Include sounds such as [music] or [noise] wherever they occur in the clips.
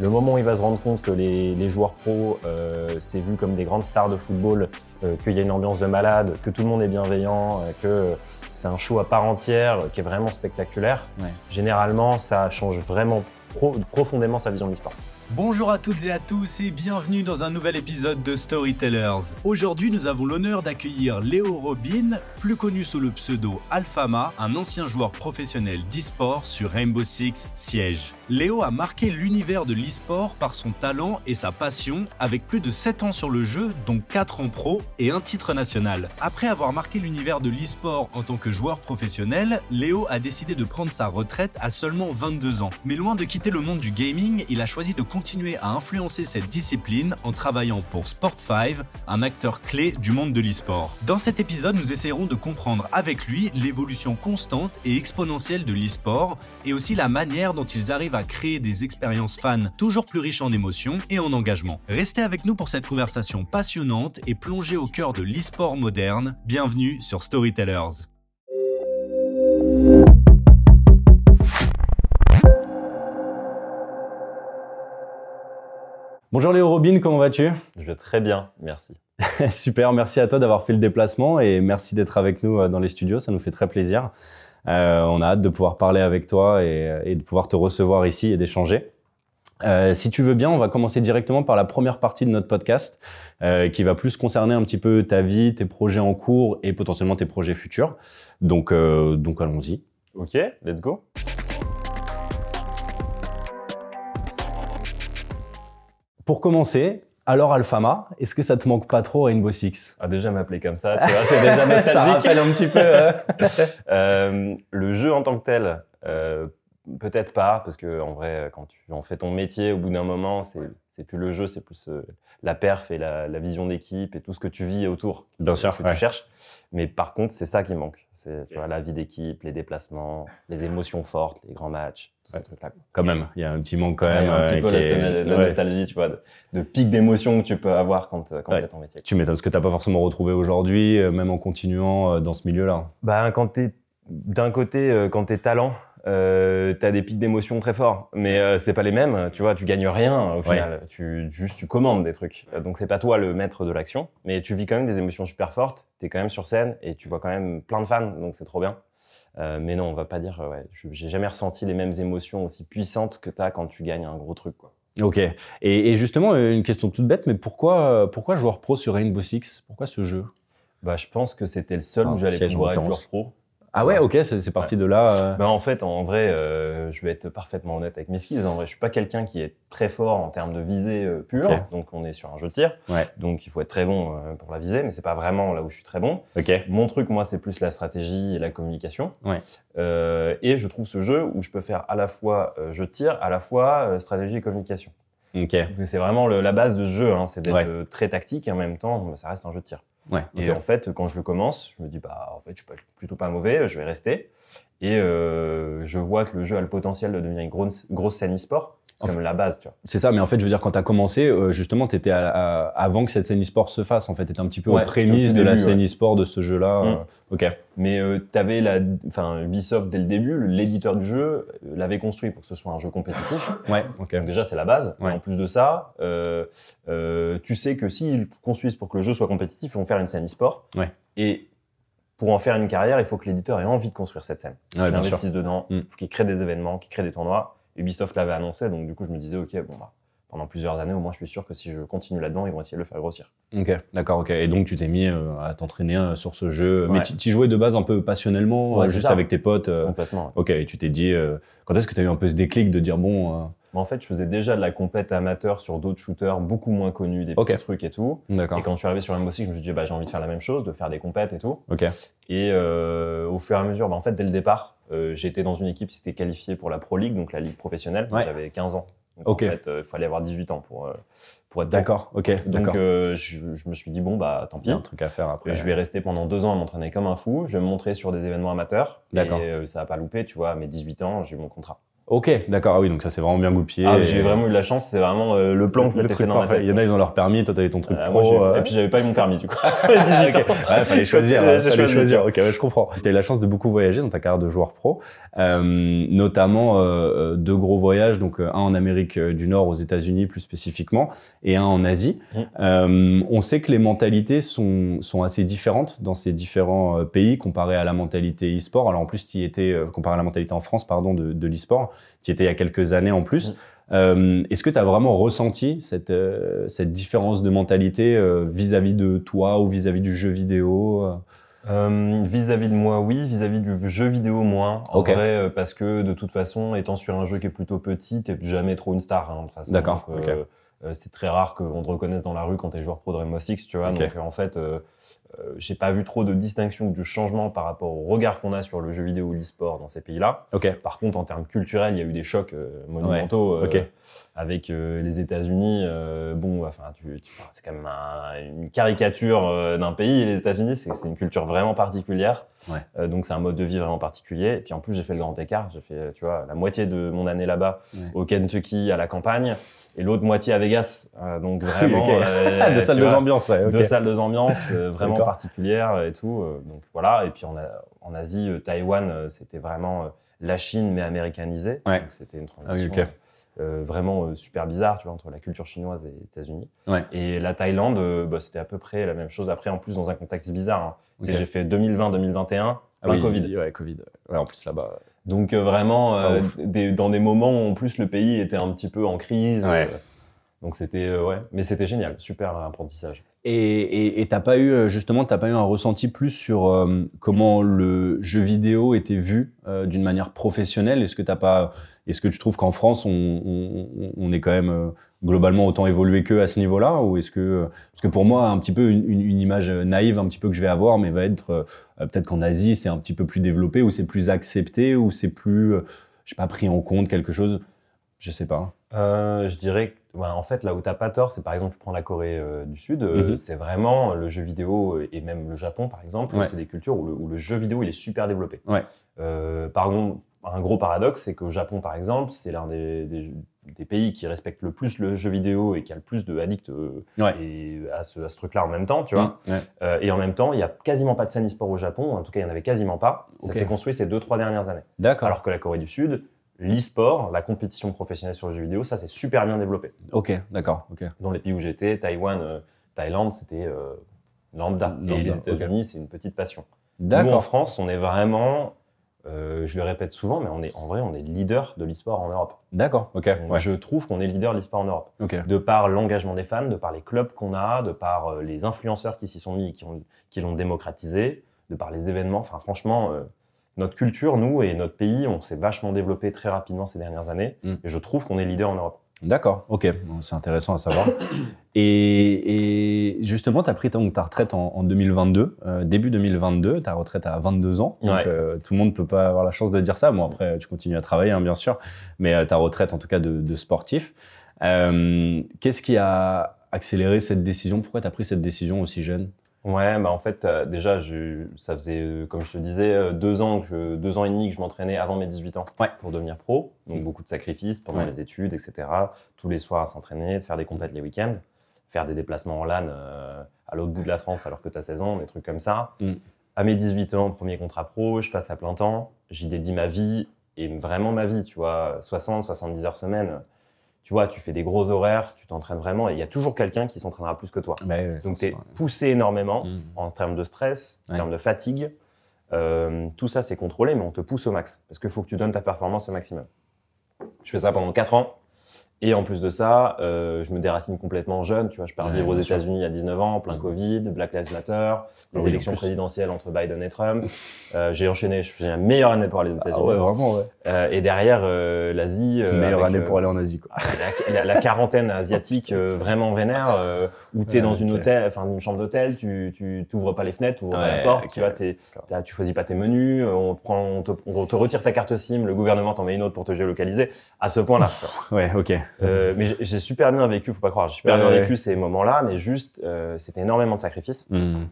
Le moment où il va se rendre compte que les, les joueurs pros, euh, c'est vu comme des grandes stars de football, euh, qu'il y a une ambiance de malade, que tout le monde est bienveillant, euh, que c'est un show à part entière, euh, qui est vraiment spectaculaire, Ouais. généralement, ça change vraiment pro- profondément sa vision de l'e-sport. Bonjour à toutes et à tous et bienvenue dans un nouvel épisode de Storytellers. Aujourd'hui, nous avons l'honneur d'accueillir Léo Robin, plus connu sous le pseudo Alphama, un ancien joueur professionnel d'e-sport sur Rainbow Six Siege. Léo a marqué l'univers de l'e-sport par son talent et sa passion, avec plus de 7 ans sur le jeu, dont 4 en pro et un titre national. Après avoir marqué l'univers de l'e-sport en tant que joueur professionnel, Léo a décidé de prendre sa retraite à seulement 22 ans. Mais loin de quitter le monde du gaming, il a choisi de continuer à influencer cette discipline en travaillant pour Sport5, un acteur clé du monde de l'e-sport. Dans cet épisode, nous essaierons de comprendre avec lui l'évolution constante et exponentielle de l'e-sport et aussi la manière dont ils arrivent à créer des expériences fans toujours plus riches en émotions et en engagement. Restez avec nous pour cette conversation passionnante et plongée au cœur de l'e-sport moderne. Bienvenue sur Storytellers. Bonjour Léo Robin, comment vas-tu? Je vais très bien, merci. [laughs] Super, merci à toi d'avoir fait le déplacement et merci d'être avec nous euh, dans les studios, ça nous fait très plaisir. Euh, on a hâte de pouvoir parler avec toi et, et de pouvoir te recevoir ici et d'échanger. Euh, si tu veux bien, on va commencer directement par la première partie de notre podcast euh, qui va plus concerner un petit peu ta vie, tes projets en cours et potentiellement tes projets futurs. Donc, euh, donc allons-y. Ok, let's go. Pour commencer, alors Alphama, est-ce que ça te manque pas trop Rainbow Six? Ah, déjà m'appeler comme ça, tu [laughs] vois, c'est déjà Ça nostalgique. rappelle un petit peu. [laughs] euh, Euh, le jeu en tant que tel, euh, peut-être pas, parce que en vrai, quand tu en fais ton métier, au bout d'un moment, c'est c'est plus le jeu, c'est plus euh, la perf et la, la vision d'équipe et tout ce que tu vis autour Bien sûr, que ouais. tu cherches. Mais par contre, c'est ça qui manque. C'est la vie d'équipe, les déplacements, les émotions fortes, les grands matchs, ces trucs-là. Quand même, il y a un petit manque quand Ouais, même. un petit euh, peu la, est- la ouais. nostalgie, tu vois, de, de pic d'émotions que tu peux avoir quand, euh, quand Ouais. c'est ton métier. Tu m'étonnes, ce que tu n'as pas forcément retrouvé aujourd'hui, euh, même en continuant dans ce milieu-là. Bah, quand d'un côté, quand t'es talent, euh, t'as des pics d'émotions très forts, mais euh, c'est pas les mêmes. Tu vois, tu gagnes rien au final. Tu juste tu commandes des trucs. Donc c'est pas toi le maître de l'action, mais tu vis quand même des émotions super fortes. T'es quand même sur scène et tu vois quand même plein de fans, donc c'est trop bien. Euh, mais non, on va pas dire. euh, Ouais, j'ai jamais ressenti les mêmes émotions aussi puissantes que t'as quand tu gagnes un gros truc. Quoi. Ok. Et, et justement, une question toute bête, mais pourquoi, euh, pourquoi joueur pro sur Rainbow Six? Pourquoi ce jeu? Bah, je pense que c'était le seul Ah, où j'allais pouvoir être joueur pro. Ah ouais, ok, c'est parti de là. euh. Ben, en fait, en vrai, euh, je vais être parfaitement honnête avec mes skills. En vrai, je suis pas quelqu'un qui est très fort en termes de visée euh, pure. Donc, on est sur un jeu de tir. Ouais. Donc, il faut être très bon euh, pour la visée, mais c'est pas vraiment là où je suis très bon. Ok. Mon truc, moi, c'est plus la stratégie et la communication. Ouais. Et je trouve ce jeu où je peux faire à la fois jeu de tir, à la fois stratégie et communication. C'est vraiment le- la base de ce jeu. hein, c'est d'être très tactique et en même temps, bah, ça reste un jeu de tir. Ouais. Et en fait, quand je le commence, je me dis, bah, en fait, je suis pas- plutôt pas mauvais, je vais rester. Et euh, je vois que le jeu a le potentiel de devenir une grosse, grosse scène e-sport. C'est comme la base, tu vois. C'est ça, mais en fait, je veux dire, quand tu as commencé, euh, justement, tu étais avant que cette scène e-sport se fasse. En fait, tu étais un petit peu Ouais, aux prémices de la scène e-sport de ce jeu-là. Mm. euh, Ok. Mais tu avais la, enfin, Ubisoft dès le début, l'éditeur du jeu euh, l'avait construit pour que ce soit un jeu compétitif. [laughs] Ouais. Ok. Donc déjà, c'est la base. Ouais. En plus de ça, euh, euh, tu sais que s'ils construisent pour que le jeu soit compétitif, ils vont faire une scène e-sport. Ouais. Et pour en faire une carrière, il faut que l'éditeur ait envie de construire cette scène. Ouais, bien sûr. investissent dedans, il Mm. faut qu'ils créent des événements, qu'ils créent des tournois. Ubisoft l'avait annoncé, donc du coup, je me disais, OK, bon, bah, pendant plusieurs années, au moins, je suis sûr que si je continue là-dedans, ils vont essayer de le faire grossir. Ok, d'accord, ok. Et donc tu t'es mis euh, à t'entraîner euh, sur ce jeu. Mais Ouais. tu tu jouais de base un peu passionnellement, Ouais, euh, juste ça. avec tes potes. Complètement. ouais. Ok, et tu t'es dit, quand est-ce que tu as eu un peu ce déclic de dire, bon, Mais en fait, je faisais déjà de la compète amateur sur d'autres shooters beaucoup moins connus, des petits trucs et tout. d'accord, Et quand je suis arrivé sur Rainbow Six, je me suis dit, bah, j'ai envie de faire la même chose, de faire des compètes et tout. ok, Et au fur et à mesure, bah, en fait, dès le départ, j'étais dans une équipe qui s'était qualifiée pour la Pro League, donc la ligue professionnelle. J'avais 15 ans. Donc, Ok. En fait, euh, il fallait avoir 18 ans pour, euh, pour être d'accord, ok, Donc, euh, je, je me suis dit, bon, bah, tant Il pis. y a un truc à faire après. Et je vais rester pendant deux ans à m'entraîner comme un fou. Je vais me montrer sur des événements amateurs. D'accord. Et ça va pas louper, tu vois. À mes 18 ans, j'ai eu mon contrat. Ok, d'accord. Ah oui, donc ça c'est vraiment bien goupillé. Ah, et- j'ai vraiment eu de la chance, c'est vraiment euh, le plan que truc fait dans ma parfait. tête. Il y en a, ils ont leur permis, toi t'avais ton truc Euh, pro. moi, euh, Et puis j'avais pas eu mon permis du coup. [laughs] [laughs] 18 Ok. ans. Ouais, fallait choisir. Fallait choisi, choisir. tu Ok, ouais, je comprends. Tu as eu la chance de beaucoup voyager dans ta carrière de joueur pro, euh, notamment euh, deux gros voyages, donc un en Amérique du Nord, aux États-Unis plus spécifiquement, et un en Asie. Mm. Euh, on sait que les mentalités sont, sont assez différentes dans ces différents pays comparé à la mentalité e-sport. Alors en plus, tu étais comparé à la mentalité en France, pardon, de, de l'e-sport. Tu étais il y a quelques années en plus. Mm. Euh, Est-ce que tu as vraiment ressenti cette, euh, cette différence de mentalité euh, vis-à-vis de toi ou vis-à-vis du jeu vidéo Vis-à-vis de moi, oui. Vis-à-vis du jeu vidéo, moins. En vrai, parce que de toute façon, étant sur un jeu qui est plutôt petit, t'es jamais trop une star. Hein, de toute façon. D'accord, c'est très rare qu'on te reconnaisse dans la rue quand t'es joueur pro de Rainbow Six, tu vois. Donc euh, en fait, euh, euh, j'ai pas vu trop de distinction ou de changement par rapport au regard qu'on a sur le jeu vidéo ou l'e-sport dans ces pays-là. Par contre, en termes culturels, il y a eu des chocs euh, monumentaux euh, avec euh, les États-Unis. euh, bon, enfin, tu, tu- c'est quand même un- une caricature euh, d'un pays. Et les États-Unis, c'est une culture vraiment particulière. Ouais. Euh, donc, c'est un mode de vie vraiment particulier. Et puis, en plus, j'ai fait le grand écart. J'ai fait, euh, tu vois, la moitié de mon année là-bas Ouais. au Kentucky, à la campagne, et l'autre moitié à Vegas. Euh, donc, vraiment. Ok. euh, [laughs] de salles tu de vois, ambiance, ouais. deux salles de ambiance euh, vraiment particulières et tout. donc voilà. Et puis en, A- en Asie, Taïwan, c'était vraiment la Chine mais américanisée. Ouais. Donc c'était une Ah oui, transition euh, vraiment euh, super bizarre, tu vois, entre la culture chinoise et les États-Unis. Ouais. Et la Thaïlande, euh, bah, c'était à peu près la même chose. Après, en plus dans un contexte bizarre. hein. J'ai fait 2020-2021, Ah plein oui, Covid. Ouais, Covid. Ouais, en plus là-bas. Donc euh, vraiment, euh, des- dans des moments où en plus le pays était un petit peu en crise. Ouais. euh, donc c'était ouais, mais c'était génial, super apprentissage. Et t'as pas eu justement t'as pas eu un ressenti plus sur comment le jeu vidéo était vu d'une manière professionnelle? Est-ce que t'as pas est-ce que tu trouves qu'en France on, on, on est quand même euh, globalement autant évolué qu'eux à ce niveau-là ou est-ce que euh, parce que pour moi un petit peu une, image naïve un petit peu que je vais avoir mais va être euh, euh, peut-être qu'en Asie c'est un petit peu plus développé ou c'est plus accepté ou c'est plus euh, je sais pas pris en compte quelque chose? Je sais pas Euh, je dirais en fait, là où t'as pas tort, c'est par exemple, tu prends la Corée euh, du Sud, euh, Mhm. c'est vraiment le jeu vidéo euh, et même le Japon, par exemple, Ouais. c'est des cultures où le, où le jeu vidéo il est super développé. Ouais. Euh, par un gros paradoxe, c'est qu'au Japon, par exemple, c'est l'un des, des- des pays qui respecte le plus le jeu vidéo et qui a le plus de addicts euh, Ouais. et à ce, à ce truc-là en même temps, tu vois. Ouais. Euh, et en même temps, il y a quasiment pas de scène e-sport au Japon, en tout cas, il y en avait quasiment pas. Ça s'est construit ces deux, trois dernières années. d'accord Alors que la Corée du Sud, l'e-sport, la compétition professionnelle sur le jeu vidéo, ça c'est super bien développé. ok d'accord ok Dans les pays où j'étais, Taïwan, euh, Thaïlande, c'était lambda. Lambda, Et les. États-Unis, c'est une petite passion. Nous, en France, on est vraiment, euh, je le répète souvent, mais on est, en vrai, on est leader de l'e-sport en Europe. d'accord ok Donc, ouais Je trouve qu'on est leader de l'e-sport en Europe. De par l'engagement des fans, de par les clubs qu'on a, de par euh, les influenceurs qui s'y sont mis, qui ont- qui l'ont démocratisé, de par les événements. Enfin, franchement, euh, notre culture, nous et notre pays, on s'est vachement développé très rapidement ces dernières années. Mm. Et je trouve qu'on est leader en Europe. D'accord, ok, Bon, c'est intéressant à savoir. [coughs] et, et justement, tu as pris ton- ta retraite en, en 2022, euh, début 2022, ta retraite à 22 ans. Donc, Ouais. euh, tout le monde ne peut pas avoir la chance de dire ça. Bon, après, tu continues à travailler, hein, bien sûr, mais euh, ta retraite, en tout cas, de, de sportif. Euh, Qu'est-ce qui a accéléré cette décision? Pourquoi tu as pris cette décision aussi jeune? Ouais, bah en fait, euh, déjà, je, ça faisait, euh, comme je te disais, euh, deux ans, que je, deux ans et demi que je m'entraînais avant mes 18 ans Ouais. pour devenir pro. Donc, Mm. beaucoup de sacrifices pendant Ouais. les études, etc. Tous les soirs à s'entraîner, faire des compètes les week-ends, faire des déplacements en LAN à l'autre bout de la France alors que tu as 16 ans, des trucs comme ça. Mm. À mes 18 ans, premier contrat pro, je passe à plein temps, j'y dédie ma vie et vraiment ma vie, tu vois, 60, 70 heures semaine. Tu vois, tu fais des gros horaires, tu t'entraînes vraiment et il y a toujours quelqu'un qui s'entraînera plus que toi. Donc, tu es poussé énormément Mm. en termes de stress, en Ouais. termes de fatigue. Euh, tout ça, c'est contrôlé, mais on te pousse au max. Parce qu'il faut que tu donnes ta performance au maximum. Je fais ça pendant 4 ans. Et en plus de ça, euh, je me déracine complètement jeune. Tu vois, je pars Ouais, vivre aux. États-Unis à 19 ans, plein Mm. Covid, Black Lives Matter, les oui, en élections présidentielles entre Biden et Trump. Euh, j'ai enchaîné, je suis la meilleure année pour aller aux Ah États-Unis. ouais, vraiment, ouais. Euh, et derrière, euh, l'Asie. euh, Meilleure avec, année euh, pour aller en Asie, quoi. la, la- la quarantaine asiatique euh, vraiment vénère euh, où tu es Ouais, dans une hôtel enfin une chambre d'hôtel tu tu t'ouvres pas les fenêtres tu ouvres pas la porte tu vois t'es- t'as- tu choisis pas tes menus euh, on te prend on te, on te retire ta carte SIM le gouvernement t'en met une autre pour te géolocaliser à ce point là [laughs] Ouais, ok. Euh, mais j'ai- super bien vécu faut pas croire j'ai super Ouais, bien ouais. vécu ces moments là mais juste euh, c'était énormément de sacrifices Mm.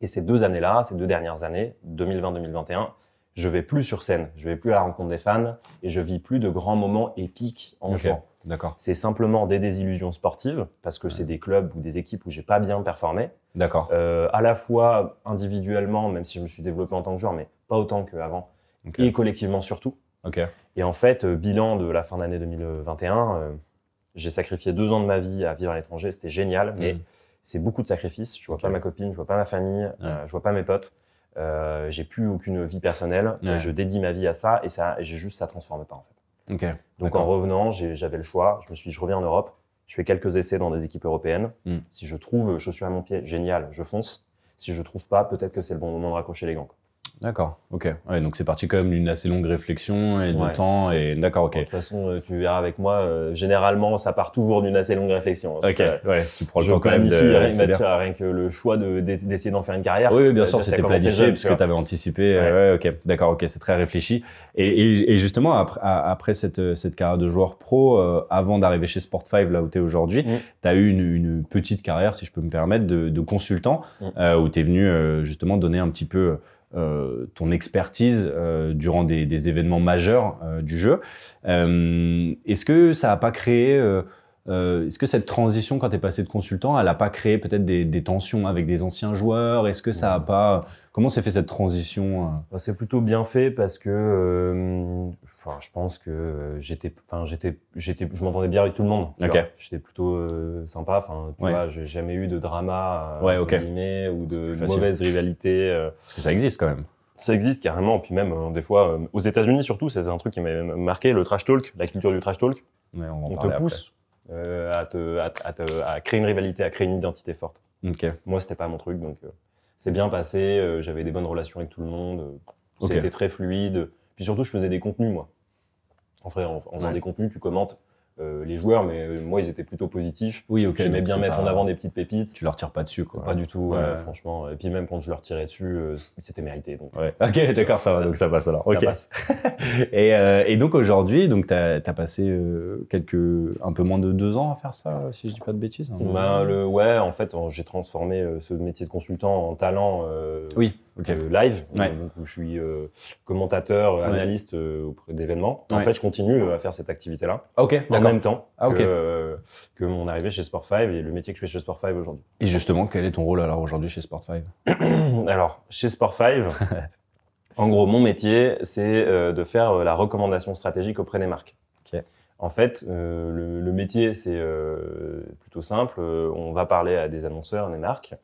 et ces deux années là ces deux dernières années 2020 2021 je vais plus sur scène, je vais plus à la rencontre des fans et je vis plus de grands moments épiques en Ok. jouant. D'accord. C'est simplement des désillusions sportives parce que c'est des clubs ou des équipes où j'ai pas bien performé, D'accord. euh, à la fois individuellement, même si je me suis développé en tant que joueur, mais pas autant qu'avant, et collectivement surtout. Et en fait, euh, bilan de la fin d'année 2021, euh, j'ai sacrifié deux ans de ma vie à vivre à l'étranger, c'était génial, mais Mm. c'est beaucoup de sacrifices. Je vois pas ma copine, je vois pas ma famille, euh, je vois pas mes potes. Euh, j'ai plus aucune vie personnelle. Et je dédie ma vie à ça et ça, j'ai juste ça transforme pas en fait. Ok. Donc en revenant, j'avais le choix. Je me suis, dit, je reviens en Europe. Je fais quelques essais dans des équipes européennes. Mm. Si je trouve chaussures à mon pied, génial, je fonce. Si je trouve pas, peut-être que c'est le bon moment de raccrocher les gants. D'accord. Ok. Ouais, donc c'est parti quand même d'une assez longue réflexion et de Ouais. temps. Et d'accord. Ok. De toute façon, euh, tu verras avec moi, euh, généralement, ça part toujours d'une assez longue réflexion. Ok. cas, Ouais. Tu prends le temps quand même de. rien, rien que le choix de- d'essayer d'en faire une carrière. Oui, oui, bien euh, sûr, c'était planifié jeune, vois. tu avais anticipé. euh, Ouais, ok, d'accord, ok, c'est très réfléchi. Et, et- et justement, après, cette, cette carrière de joueur pro, euh, avant d'arriver chez Sport5, là où tu es aujourd'hui, Mm. tu as eu une, une petite carrière, si je peux me permettre, de, de consultant, Mm. où tu es venu justement donner un petit peu ton expertise euh, durant des, des événements majeurs euh, du jeu. Euh, Est-ce que ça n'a pas créé... euh, euh, Est-ce que cette transition, quand tu es passé de consultant, elle n'a pas créé peut-être des, des tensions avec des anciens joueurs? Est-ce que ça a pas Comment s'est fait cette transition euh? Bah, C'est plutôt bien fait parce que, euh, enfin, je pense que euh, j'étais, enfin, j'étais, j'étais, je m'entendais bien avec tout le monde. J'étais plutôt euh, sympa. Enfin, tu Ouais. vois, j'ai jamais eu de drama, euh, Ouais, guillemets, ou de mauvaise rivalité. euh. Parce que ça existe quand même. Ça existe carrément. Puis même euh, des fois, aux États-Unis surtout, c'est un truc qui m'a marqué, le trash talk, la culture du trash talk. Ouais, on te pousse à, te, à, te- à te- à créer une rivalité, à créer une identité forte. après. Ok. Moi, c'était pas mon truc, donc c'est bien passé. J'avais des bonnes relations avec tout le monde. C'était très fluide. Puis surtout, je faisais des contenus, moi. En vrai, en, en faisant Ouais. des contenus, tu commentes euh, les joueurs, mais euh, moi, ils étaient plutôt positifs. Oui, ok. J'aimais bien mettre pas- en avant des petites pépites. Tu leur tires pas dessus, quoi. Pas du tout, Ouais. ouais, franchement. Et puis même quand je leur tirais dessus, euh, c'était mérité. Donc, Ouais. Ok, d'accord, ça va, donc ça passe alors. ça passe. [laughs] Et, euh, et donc aujourd'hui, donc tu as, passé euh, quelques, un peu moins de deux ans à faire ça, si je dis pas de bêtises. hein. Ben, le, ouais, en fait, j'ai transformé euh, ce métier de consultant en talent euh, Oui, euh, live, Ouais. donc, où je suis euh, commentateur, analyste euh, auprès d'événements. En fait, je continue à faire cette activité-là. ok, en même temps Ah, que, que mon arrivée chez Sport5 et le métier que je fais chez Sport5 aujourd'hui. Et justement, quel est ton rôle alors aujourd'hui chez Sport5 [clears throat] Alors, chez Sport5, [laughs] en gros, mon métier, c'est de faire la recommandation stratégique auprès des marques. En fait, euh, le, le métier, c'est euh, plutôt simple. Euh, on va parler à des annonceurs, des marques.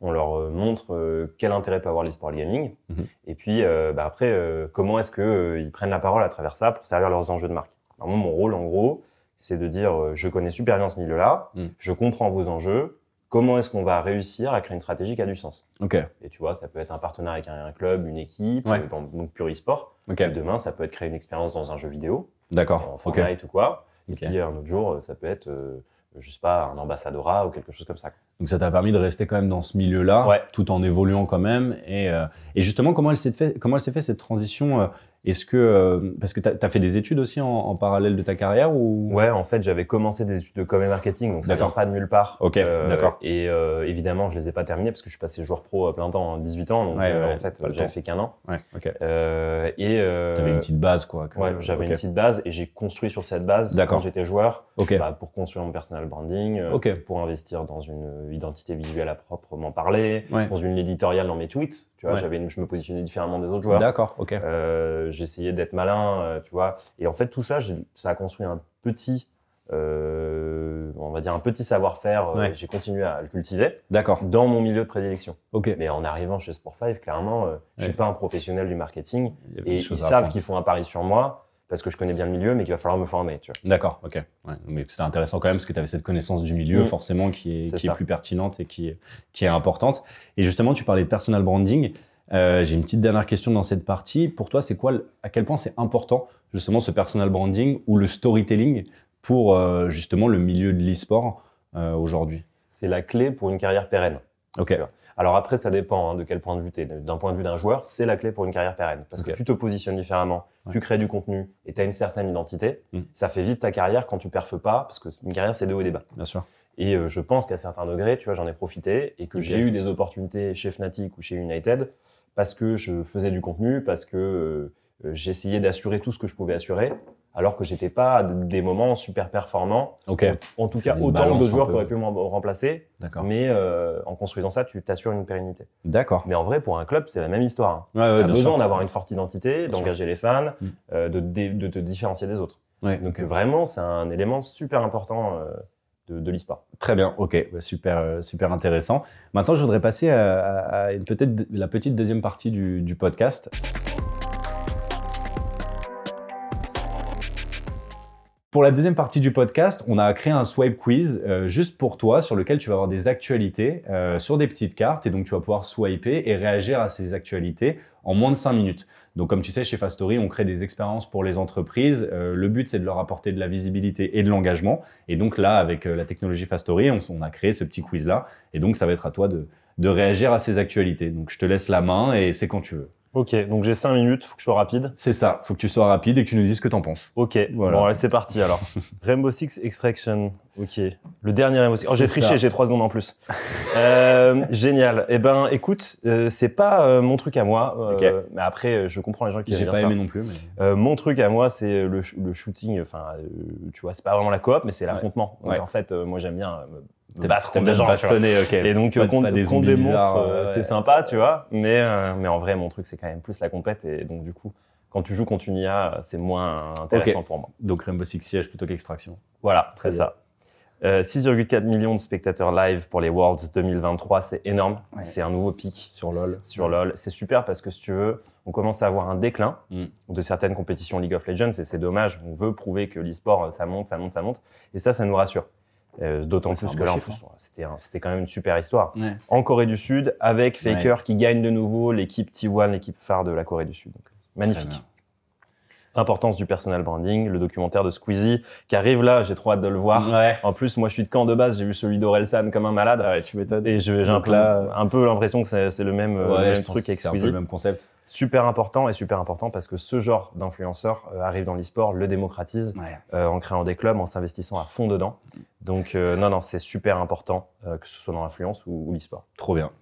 On leur montre euh, quel intérêt peut avoir l'e-sport gaming. Mhm. Et puis, bah, après, comment est-ce qu'ils prennent la parole à travers ça pour servir leurs enjeux de marque? Alors, moi, mon rôle, en gros, c'est de dire je connais super bien ce milieu-là, Mhm. je comprends vos enjeux. Comment est-ce qu'on va réussir à créer une stratégie qui a du sens? Et tu vois, ça peut être un partenaire avec un, un club, une équipe, Ouais. donc pur e-sport. demain, ça peut être créer une expérience dans un jeu vidéo, d'accord. Ok, Fortnite ou quoi. Et puis un autre jour, euh, ça peut être, euh, je sais pas, un ambassadora ou quelque chose comme ça. Donc ça t'a permis de rester quand même dans ce milieu-là, Ouais. tout en évoluant quand même. Et, euh, et justement, comment elle s'est fait, comment elle s'est fait cette transition euh, Est-ce que euh, parce que t'as as fait des études aussi en, en parallèle de ta carrière ou? Ouais, en fait, j'avais commencé des études de com et marketing, donc ça vient pas de nulle part. Ok, d'accord. Et euh, évidemment, je les ai pas terminés parce que je suis passé joueur pro à plein temps, 18 ans, donc Ouais, euh, ouais, en fait, j'avais fait qu'un an. Ouais, ok. Euh, et euh, T'avais une petite base quoi. Ouais, j'avais une petite base et j'ai construit sur cette base quand j'étais joueur. Ok. bah, pour construire mon personal branding, euh, Ok. pour investir dans une identité visuelle à proprement parler, Ouais. dans une éditoriale dans mes tweets. Tu vois, j'avais je me positionnais différemment des autres joueurs. D'accord. Ok. J'essayais d'être malin, euh, tu vois. Et en fait, tout ça, ça a construit un petit, euh, on va dire un petit savoir-faire. euh, Ouais. J'ai continué à le cultiver D'accord. dans mon milieu de prédilection. Ok. Mais en arrivant chez Sport5, clairement, euh, je suis Ouais. pas un professionnel du marketing Il et ils savent qu'ils font un pari sur moi parce que je connais bien le milieu, mais qu'il va falloir me former. Tu vois. D'accord, ok. Ouais, mais c'était intéressant quand même parce que tu avais cette connaissance du milieu Mm. forcément qui est, qui est plus pertinente et qui est importante. Et justement, tu parlais de personal branding. Euh, J'ai une petite dernière question dans cette partie. Pour toi, c'est quoi, à quel point c'est important justement ce personal branding ou le storytelling pour euh, justement le milieu de l'e-sport euh, aujourd'hui? C'est la clé pour une carrière pérenne. Ok, Alors après, ça dépend hein, de quel point de vue tu es. D'un point de vue d'un joueur, c'est la clé pour une carrière pérenne. Parce que tu te positionnes différemment, Ouais. tu crées du contenu et tu as une certaine identité. Mm. Ça fait vite ta carrière quand tu perfes pas, parce qu'une carrière, c'est des hauts et des bas. bien sûr. Et euh, je pense qu'à certains degrés, tu vois, j'en ai profité et que j'ai eu des opportunités chez Fnatic ou chez United parce que je faisais du contenu, parce que euh, j'essayais d'assurer tout ce que je pouvais assurer, alors que j'étais pas à des moments super performants. Ok. En tout cas, autant de joueurs qui auraient pu me rem- remplacer, mais euh, en construisant ça, tu t'assures une pérennité. D'accord. Mais en vrai, pour un club, c'est la même histoire. hein. Ouais, ouais, tu as besoin d'avoir une forte identité, d'engager les fans, Mm. euh, de, te différencier des autres. Ouais, Donc vraiment, c'est un élément super important euh, de, de. Très bien, ok, Bah, super, euh, super intéressant. Maintenant, je voudrais passer à, peut-être la petite deuxième partie du, du podcast. Pour la deuxième partie du podcast, on a créé un swipe quiz euh, juste pour toi sur lequel tu vas avoir des actualités euh, sur des petites cartes et donc tu vas pouvoir swiper et réagir à ces actualités en moins de 5 minutes. Donc comme tu sais, chez Fastory, on crée des expériences pour les entreprises. Euh, le but, c'est de leur apporter de la visibilité et de l'engagement. Et donc là, avec euh, la technologie Fastory, on, on a créé ce petit quiz-là. Et donc, ça va être à toi de, de réagir à ces actualités. Donc, je te laisse la main et c'est quand tu veux. Ok, donc j'ai 5 minutes, faut que je sois rapide. C'est ça. Faut que tu sois rapide et que tu nous dises ce que t'en penses. Ok, Voilà. bon, c'est parti alors. [laughs] Rainbow Six Extraction, ok. Le dernier Rainbow Six. Oh, j'ai triché, j'ai 3 secondes en plus. [laughs] Euh, génial. Eh ben, écoute, euh, c'est pas euh, mon truc à moi. euh, Ok. Mais après, je comprends les gens qui J'ai pas ça. aimé non plus, mais. Mon truc à moi, c'est le, sh- le shooting. Enfin, tu vois, c'est pas vraiment la coop, mais c'est l'affrontement. Donc Ouais. en fait, moi j'aime bien battre contre t'aimes des gens. ok. Et donc, Pas- euh, contre, pas des contre des monstres, euh, ouais. c'est sympa, tu vois. Mais, euh, mais en vrai, mon truc, c'est quand même plus la compète. Et donc, du coup, quand tu joues contre une IA, c'est moins intéressant pour moi. Donc, Rainbow Six Siege plutôt qu'Extraction. Voilà, c'est ça. Euh, 6,4 millions de spectateurs live pour les Worlds 2023, c'est énorme. Ouais. C'est un nouveau pic Sur LoL. Sur LoL, c'est super parce que si tu veux, on commence à avoir un déclin Mm. de certaines compétitions League of Legends et c'est dommage. On veut prouver que l'e-sport ça monte, ça monte, ça monte et ça, ça nous rassure. Euh, D'autant c'est plus que là, plus, c'était quand même une super histoire. Ouais. En Corée du Sud, avec Faker qui gagne de nouveau l'équipe T1, l'équipe phare de la Corée du Sud. Donc, magnifique. Importance du personal branding, le documentaire de Squeezie qui arrive là, j'ai trop hâte de le voir. Ouais. En plus, moi, je suis de camp de base, j'ai vu celui d'Orelsan comme un malade. Ouais, tu m'étonnes. Et j'ai un peu, là- un peu l'impression que c'est c'est le même, euh, le truc avec c'est un peu Squeezie. le même concept. Super important et super important parce que ce genre d'influenceur euh, arrive dans l'e-sport, le démocratise Ouais. euh, en créant des clubs, en s'investissant à fond dedans. Donc, euh, non, non, c'est super important que ce soit dans l'influence ou, ou l'e-sport. Trop bien.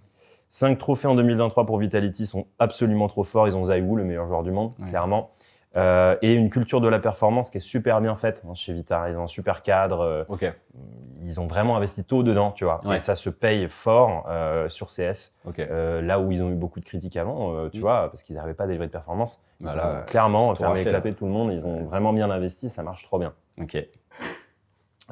5 trophées en 2023 pour Vitality sont absolument trop forts. Ils ont Zaiwu, le meilleur joueur du monde, Ouais. clairement. Euh, et une culture de la performance qui est super bien faite hein, chez Vita. Ils ont un super cadre. euh, ils ont vraiment investi tôt dedans, tu vois. Ouais. Et ça se paye fort euh, sur CS. Ok. Euh, là où ils ont eu beaucoup de critiques avant, tu Mm. vois, parce qu'ils n'arrivaient pas à délivrer de performance. Ils ont ouais. clairement fermé et clapé tout le monde. Ils ont vraiment bien investi, ça marche trop bien. Ok.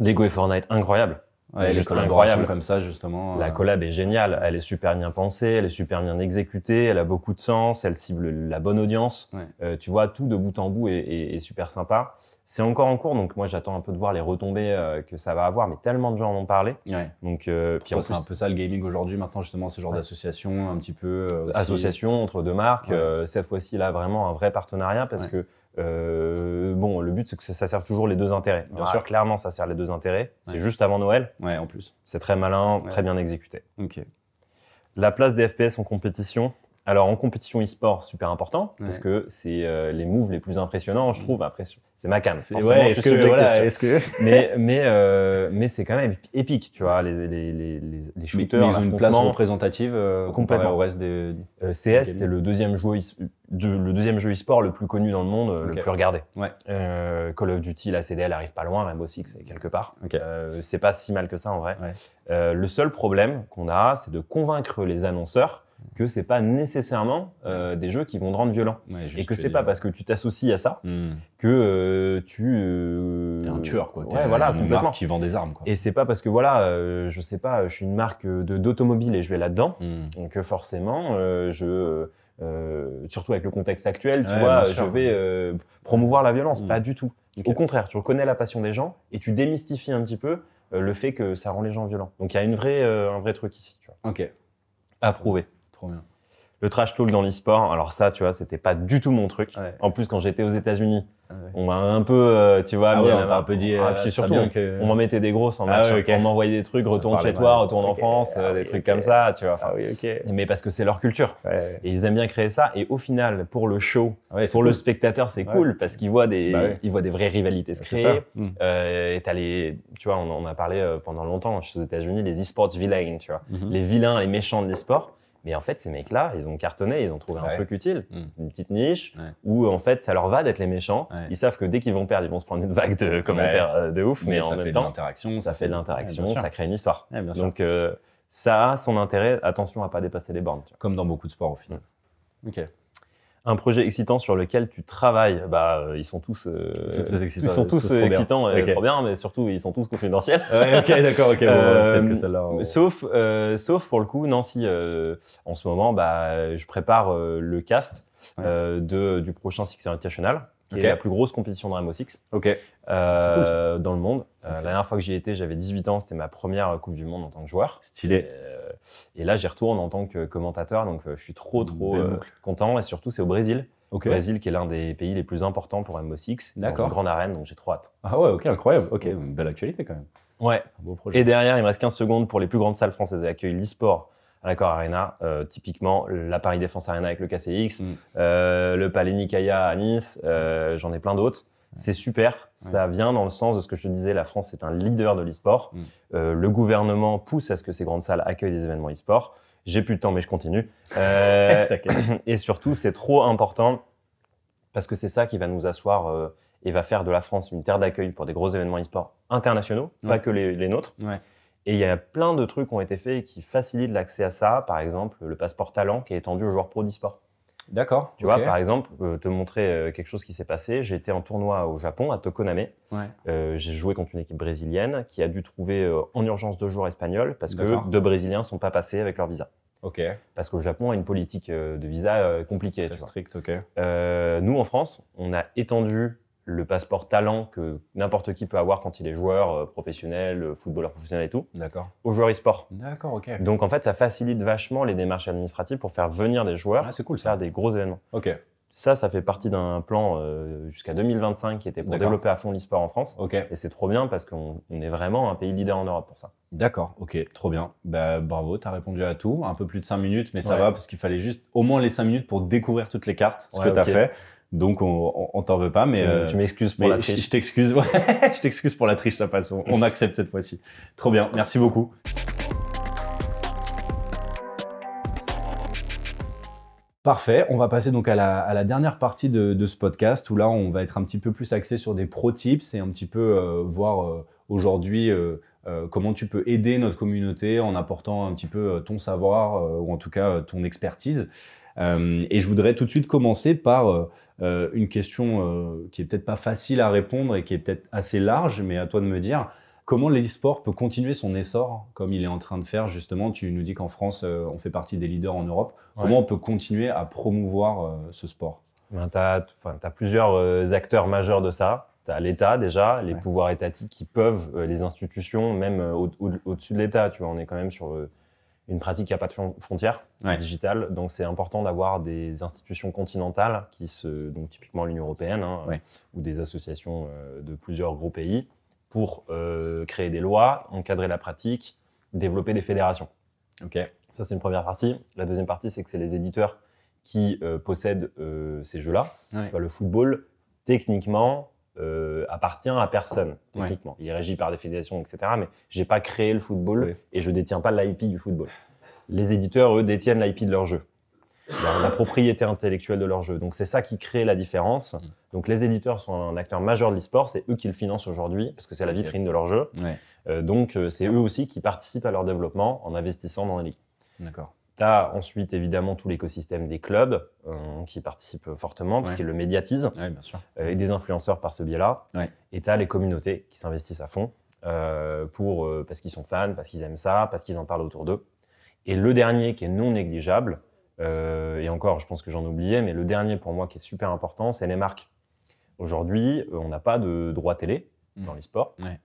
Lego et Fortnite, incroyable. Ouais, Juste incroyable. comme ça, justement. La euh, collab est géniale, elle est super bien pensée, elle est super bien exécutée, elle a beaucoup de sens, elle cible la bonne audience. Ouais. Euh, tu vois, tout de bout en bout est, est- est super sympa. C'est encore en cours, donc moi j'attends un peu de voir les retombées euh, que ça va avoir, mais tellement de gens en ont parlé. Ouais. Donc, euh, puis c'est un peu ça le gaming aujourd'hui, maintenant, justement, ce genre d'association, un petit peu. association entre deux marques. Cette fois-ci, là, vraiment un vrai partenariat parce que, euh, bon, le but, c'est que ça serve toujours les deux intérêts. Bien Ouais. sûr, clairement, ça sert les deux intérêts. C'est Ouais. juste avant Noël. Ouais, en plus. C'est très malin, Ouais. très bien exécuté. Ok. La place des FPS en compétition. Alors, en compétition e-sport, super important parce que c'est euh, les moves les plus impressionnants, je trouve. Après, c'est ma cam. C'est- ouais, que, voilà, que. [laughs] mais mais euh, mais c'est quand même épique, tu vois, les les les les, Mais, shooters, mais ils ont une place représentative euh, Complètement. au reste des. CS, c'est le deuxième jeu de- le deuxième jeu e-sport le plus connu dans le monde, le plus regardé. Ouais. Call of Duty, la CDL arrive pas loin, Rainbow Six est quelque part. C'est pas si mal que ça en vrai. Ouais. Le seul problème qu'on a, c'est de convaincre les annonceurs que c'est pas nécessairement euh, des jeux qui vont te rendre violent Ouais, et que c'est pas parce que tu t'associes à ça Hmm. que euh, tu euh, T'es un tueur, quoi. T'es Ouais, voilà, une complètement. marque qui vend des armes, quoi. Et c'est pas parce que voilà, euh, je sais pas, je suis une marque de d'automobile et je vais là-dedans Hmm. donc forcément, euh, je, surtout avec le contexte actuel, tu Ouais, vois, je vais promouvoir la violence. Mm. Pas du tout. Au contraire, tu reconnais la passion des gens et tu démystifies un petit peu le fait que ça rend les gens violents. Donc il y a une vraie, un vrai truc ici, tu vois, Ok. à prouver. Trop bien. Le trash talk dans l'e-sport, alors ça, tu vois, c'était pas du tout mon truc. Ouais. En plus, quand j'étais aux États-Unis, Ouais. on m'a un peu, euh, tu vois, Ah ouais, on t'a un peu dit. Ah, euh, puis surtout, on, que- on m'en mettait des grosses en Ah match. ouais, ok. On m'envoyait des trucs, retourne chez toi, mal. retourne en. France, Ah euh, des trucs comme ça, tu vois. Ah oui, ok. Mais parce que c'est leur culture. Ouais. Et ils aiment bien créer ça. Et au final, pour le show, pour le cool. spectateur, c'est Ouais. cool parce qu'il voit des, Bah ouais. il voit des vraies rivalités se C'est créer. ça. Euh, et t'as les, tu vois, on en a parlé pendant longtemps. Je suis aux États-Unis, les e-sports villains, tu vois, Mhm. les vilains, les méchants de l'e-sport. Mais en fait, ces mecs-là, ils ont cartonné, ils ont trouvé un truc utile, Mm. une petite niche, Ouais. où en fait, ça leur va d'être les méchants. Ouais. Ils savent que dès qu'ils vont perdre, ils vont se prendre une vague de commentaires euh, de ouf, mais, ça en fait même de temps, l'interaction. ça fait de l'interaction, ça crée une histoire. Donc, euh, ça a son intérêt. Attention à pas dépasser les bornes. tu vois. Comme dans beaucoup de sports au final. Ok. Un projet excitant sur lequel tu travailles, bah, euh, ils sont tous, euh, tous ils sont tous, tous euh, bien. excitants, et Ok. trop bien, mais surtout, ils sont tous confidentiels. [laughs] Ouais, ok, d'accord, ok. Bon, Euh, peut-être que celle-là. on- Sauf, euh, sauf pour le coup, Nancy, euh, en ce moment, bah, je prépare euh, le cast Ouais. euh, de, du prochain Six Invitational, qui est la plus grosse compétition de Rainbow Six euh, dans le monde. Euh. La dernière fois que j'y étais, j'avais 18 ans, c'était ma première Coupe du Monde en tant que joueur. Stylé. Euh, et là, j'y retourne en tant que commentateur, donc je suis trop, trop content. Et surtout, c'est au Brésil. Le Brésil, qui est l'un des pays les plus importants pour Rainbow Six. D'accord. Grande arène, donc j'ai trop hâte. Ah ouais, ok, incroyable. Ok, une belle actualité quand même. Ouais. Un beau projet. Et derrière, il me reste 15 secondes pour les plus grandes salles françaises et accueillent l'e-sport à Arena. Euh, typiquement, la Paris Défense Arena avec le KCX, Mm. euh, le Palais Nicaïa à Nice, euh, j'en ai plein d'autres. C'est super, ça vient dans le sens de ce que je te disais, la France est un leader de l'e-sport. Mm. Le gouvernement pousse à ce que ces grandes salles accueillent des événements e-sport. J'ai plus de temps, mais je continue. [laughs] Et surtout, c'est trop important parce que c'est ça qui va nous asseoir et va faire de la France une terre d'accueil pour des gros événements e-sport internationaux, pas que les, les nôtres. Ouais. Et il y a plein de trucs qui ont été faits qui facilitent l'accès à ça. Par exemple, le passeport talent qui est étendu aux joueurs pro d'e-sport. D'accord. Tu vois, par exemple, euh, te montrer euh, quelque chose qui s'est passé. J'ai été en tournoi au Japon, à Tokoname. Ouais. Euh, j'ai joué contre une équipe brésilienne qui a dû trouver en urgence deux joueurs espagnols parce que deux Brésiliens sont pas passés avec leur visa. Ok. Parce que le Japon a une politique de visa compliquée. Très tu vois. strict, ok. Nous, en France, on a étendu le passeport talent que n'importe qui peut avoir quand il est joueur euh, professionnel, euh, footballeur professionnel et tout, D'accord. aux joueurs e-sport. D'accord, ok. Donc en fait, ça facilite vachement les démarches administratives pour faire venir des joueurs, Ah, c'est cool faire des gros événements. Ok. Ça, ça fait partie d'un plan euh, jusqu'à 2025 qui était pour développer à fond l'e-sport en France. Ok. Et c'est trop bien parce qu'on on est vraiment un pays leader en Europe pour ça. D'accord, ok, trop bien. Bah, bravo, tu as répondu à tout. Un peu plus de 5 minutes, mais ça Ouais. va parce qu'il fallait juste au moins les 5 minutes pour découvrir toutes les cartes, ce Ouais, que tu as ok. fait. Donc, on, on, on t'en veut pas, mais. tu euh, tu m'excuses pour mais la je, triche. je t'excuse, [laughs] ouais, je t'excuse pour la triche, ça passe. On, on accepte cette fois-ci. Trop bien, merci beaucoup. Parfait, on va passer donc à la, à la dernière partie de, de ce podcast où là on va être un petit peu plus axé sur des pro tips et un petit peu euh, voir euh, aujourd'hui euh, comment tu peux aider notre communauté en apportant un petit peu ton savoir euh, ou en tout cas euh, ton expertise. Et je voudrais tout de suite commencer par euh, une question euh, qui est peut-être pas facile à répondre et qui est peut-être assez large, mais à toi de me dire comment l'e-sport peut continuer son essor comme il est en train de faire? Justement. Tu nous dis qu'en France, euh, on fait partie des leaders en Europe. Ouais. Comment on peut continuer à promouvoir ce sport? Ben, tu as, plusieurs acteurs majeurs de ça. Tu as l'État déjà, les Ouais. pouvoirs étatiques qui peuvent, les institutions, même au- au- au-dessus de l'État. Tu vois, on est quand même sur une pratique qui n'a pas de fron- frontières, c'est Ouais. digital. Donc c'est important d'avoir des institutions continentales, qui se, donc typiquement l'Union européenne, hein, Ouais. ou des associations euh, de plusieurs gros pays, pour euh, créer des lois, encadrer la pratique, développer des fédérations. Ok. Ça, c'est une première partie. La deuxième partie, c'est que c'est les éditeurs qui euh, possèdent euh, ces jeux-là. Ouais. Le football, techniquement, euh, appartient à personne. Ouais. Techniquement. Il est régi par des fédérations, etc. Mais j'ai pas créé le football Oui. et je détiens pas l'IP du football. Les éditeurs, eux, détiennent l'IP de leur jeu. La, la propriété intellectuelle de leur jeu. Donc c'est ça qui crée la différence. Mm. Donc les éditeurs sont un acteur majeur de l'e-sport, c'est eux qui le financent aujourd'hui parce que c'est la vitrine de leur jeu. Ouais. Euh, donc euh, c'est eux aussi qui participent à leur développement en investissant dans les ligues. D'accord. Tu as ensuite évidemment tout l'écosystème des clubs euh, qui participent fortement parce qu'ils le médiatisent Ouais, bien sûr. euh, et des influenceurs par ce biais-là. Ouais. Et tu as les communautés qui s'investissent à fond euh, pour, parce qu'ils sont fans, parce qu'ils aiment ça, parce qu'ils en parlent autour d'eux. Et le dernier qui est non négligeable, et encore je pense que j'en oubliais, mais le dernier pour moi qui est super important, c'est les marques. Aujourd'hui, on n'a pas de droit télé Mm. dans l'e-sport. Ouais.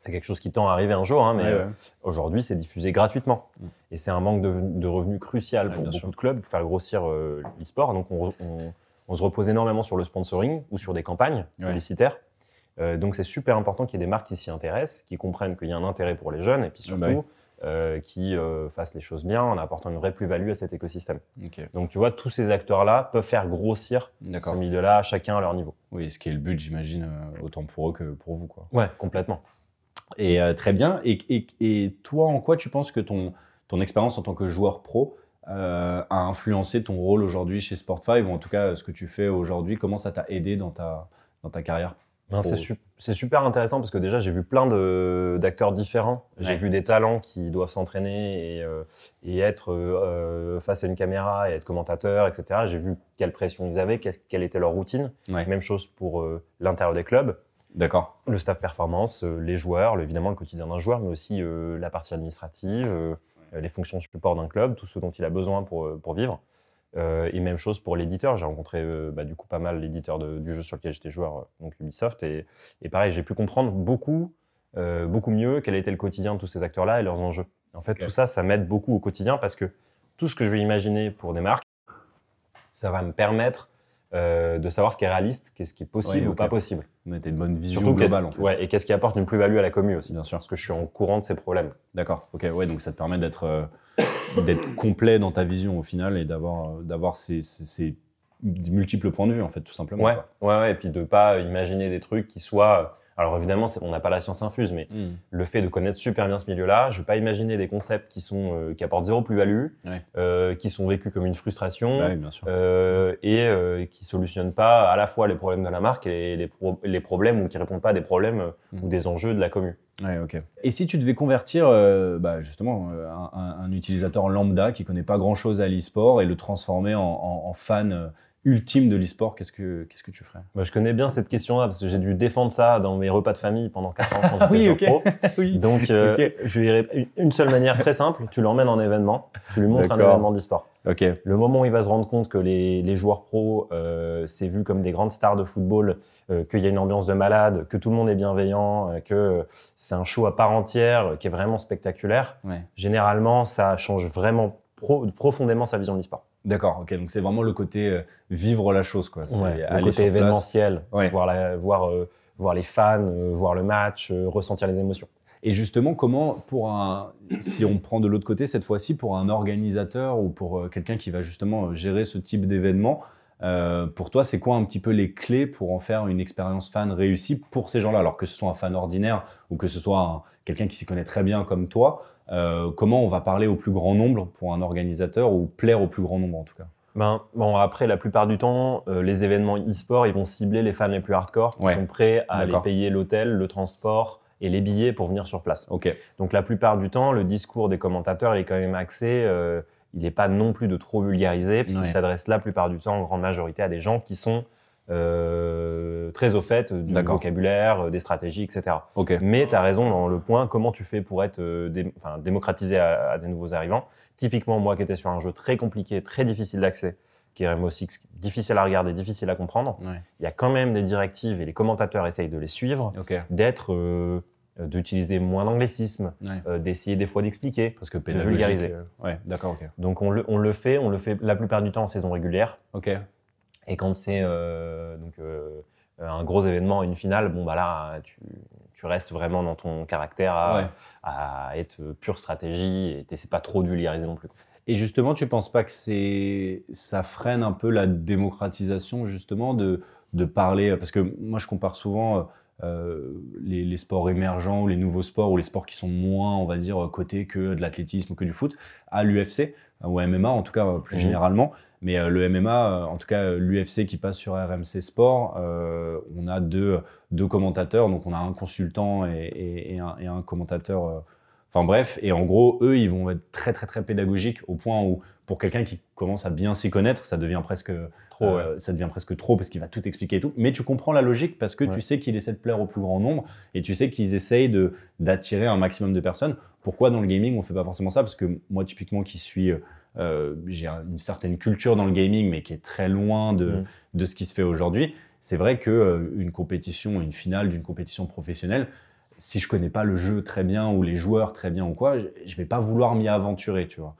C'est quelque chose qui tend à arriver un jour, hein, mais Ouais, euh, ouais. Aujourd'hui, c'est diffusé gratuitement. Mm. Et c'est un manque de, de revenus crucial Ouais, pour beaucoup sûr. de clubs pour faire grossir euh, l'e-sport. Donc, on, re- on- on se repose énormément sur le sponsoring ou sur des campagnes publicitaires. Euh, donc, c'est super important qu'il y ait des marques qui s'y intéressent, qui comprennent qu'il y a un intérêt pour les jeunes et puis Ah surtout bah euh, qui fassent les choses bien en apportant une vraie plus-value à cet écosystème. Donc, tu vois, tous ces acteurs-là peuvent faire grossir ce milieu-là, chacun à leur niveau. Oui, ce qui est le but, j'imagine, autant pour eux que pour vous, quoi. Ouais, complètement. Et euh, très bien. Et, et- et toi, en quoi tu penses que ton, ton expérience en tant que joueur pro a influencé ton rôle aujourd'hui chez Sport5 ou en tout cas ce que tu fais aujourd'hui? Comment ça t'a aidé dans ta, dans ta carrière? C'est super intéressant parce que déjà j'ai vu plein d'acteurs différents. J'ai vu des talents qui doivent s'entraîner et, euh, et, être euh, face à une caméra et être commentateur, etc. J'ai vu quelle pression ils avaient, quelle était leur routine. Même chose pour euh, l'intérieur des clubs. D'accord. Le staff performance, les joueurs, évidemment le quotidien d'un joueur, mais aussi la partie administrative, les fonctions support d'un club, tout ce dont il a besoin pour, pour vivre. Euh, et même chose pour l'éditeur. J'ai rencontré euh, bah, du coup pas mal l'éditeur du jeu sur lequel j'étais joueur, euh, donc Ubisoft. Et, et pareil, j'ai pu comprendre beaucoup, beaucoup mieux quel était le quotidien de tous ces acteurs-là et leurs enjeux. En fait, tout ça, ça m'aide beaucoup au quotidien parce que tout ce que je vais imaginer pour des marques, ça va me permettre euh, de savoir ce qui est réaliste, qu'est-ce qui est possible ou pas possible. Mais une bonne vision globale en fait. Ouais, et qu'est-ce qui apporte une plus-value à la commune aussi. Bien sûr. Parce que je suis en courant de ces problèmes. D'accord. Ok. Ouais. Donc ça te permet d'être euh, [coughs] d'être complet dans ta vision au final et d'avoir euh, d'avoir ces, ces, multiples points de vue en fait tout simplement. Ouais. Ouais, ouais. Et puis de pas imaginer des trucs qui soient alors évidemment, on n'a pas la science infuse, mais hmm. le fait de connaître super bien ce milieu-là, je ne vais pas imaginer des concepts qui, sont, euh, qui apportent zéro plus-value, euh, qui sont vécus comme une frustration euh, et qui ne solutionnent pas à la fois les problèmes de la marque et les, les, problèmes ou qui ne répondent pas à des problèmes hmm. ou des enjeux de la commune. Ouais. Et si tu devais convertir bah, justement un, utilisateur lambda qui connaît pas grand-chose à l'e-sport et le transformer en, en fan ultime de l'e-sport, qu'est-ce que, qu'est-ce que tu ferais? Bah, Je connais bien cette question-là parce que j'ai dû défendre ça dans mes repas de famille pendant 4 ans quand [laughs] j'étais oui, pro. [laughs] oui. Donc, euh, je lui une seule manière très simple, tu l'emmènes en événement, tu lui montres un événement d'e-sport. Okay. Le moment où il va se rendre compte que les, les joueurs pros, euh, c'est vu comme des grandes stars de football, euh, qu'il y a une ambiance de malade, que tout le monde est bienveillant, euh, que c'est un show à part entière, qui est vraiment spectaculaire, généralement, ça change vraiment profondément sa vision de l'e-sport. D'accord, ok. Donc c'est vraiment le côté euh, vivre la chose, quoi. le côté événementiel, voir, la, voir, euh, voir les fans, euh, voir le match, ressentir les émotions. Et justement, comment, pour un, si on prend de l'autre côté cette fois-ci, pour un organisateur ou pour quelqu'un qui va justement gérer ce type d'événement, pour toi, c'est quoi un petit peu les clés pour en faire une expérience fan réussie pour ces gens-là? Alors que ce soit un fan ordinaire ou que ce soit quelqu'un qui s'y connaît très bien comme toi, euh, comment on va parler au plus grand nombre pour un organisateur ou plaire au plus grand nombre en tout cas? Ben, bon, après, la plupart du temps, euh, les événements e-sport, ils vont cibler les fans les plus hardcore qui sont prêts à aller payer l'hôtel, le transport et les billets pour venir sur place. Okay. Donc la plupart du temps, le discours des commentateurs, il est quand même axé, euh, il n'est pas non plus de trop vulgariser, puisqu'il s'adresse la plupart du temps en grande majorité à des gens qui sont euh, très au fait du vocabulaire, euh, des stratégies, etc. Mais tu as raison dans le point, comment tu fais pour être euh, démocratisé à, des nouveaux arrivants? Typiquement, moi qui étais sur un jeu très compliqué, très difficile d'accès, qui est Rainbow Six, difficile à regarder, difficile à comprendre, il y a quand même des directives et les commentateurs essayent de les suivre, d'être... d'utiliser moins d'anglicisme, d'essayer des fois d'expliquer, parce que de vulgariser. ouais, d'accord. Donc on le, on le, fait, on le fait la plupart du temps en saison régulière. Ok. Et quand c'est euh, donc euh, un gros événement, une finale, bon bah là, tu, tu restes vraiment dans ton caractère à, à être pure stratégie et t'essaies pas trop de vulgariser non plus. Et justement, tu penses pas que c'est ça freine un peu la démocratisation justement de, de parler parce que moi je compare souvent euh, les, les, sports émergents ou les nouveaux sports ou les sports qui sont moins, on va dire, cotés que de l'athlétisme ou que du foot à l'UFC ou MMA en tout cas plus mmh. généralement. Mais euh, le MMA, euh, en tout cas l'UFC qui passe sur RMC Sport, euh, on a deux, deux commentateurs, donc on a un consultant et, et, un, et un, commentateur. Enfin bref, et en gros, eux, ils vont être très très très pédagogiques au point où pour quelqu'un qui commence à bien s'y connaître, ça devient presque trop, ça devient presque trop parce qu'il va tout expliquer et tout. Mais tu comprends la logique parce que tu sais qu'il essaie de plaire au plus grand nombre et tu sais qu'ils essayent de d'attirer un maximum de personnes. Pourquoi dans le gaming on fait pas forcément ça? Parce que moi typiquement qui suis euh, j'ai une certaine culture dans le gaming, mais qui est très loin de, mm. de ce qui se fait aujourd'hui. C'est vrai que euh, une compétition, une finale d'une compétition professionnelle, si je connais pas le jeu très bien ou les joueurs très bien ou quoi, je, je vais pas vouloir m'y aventurer, tu vois.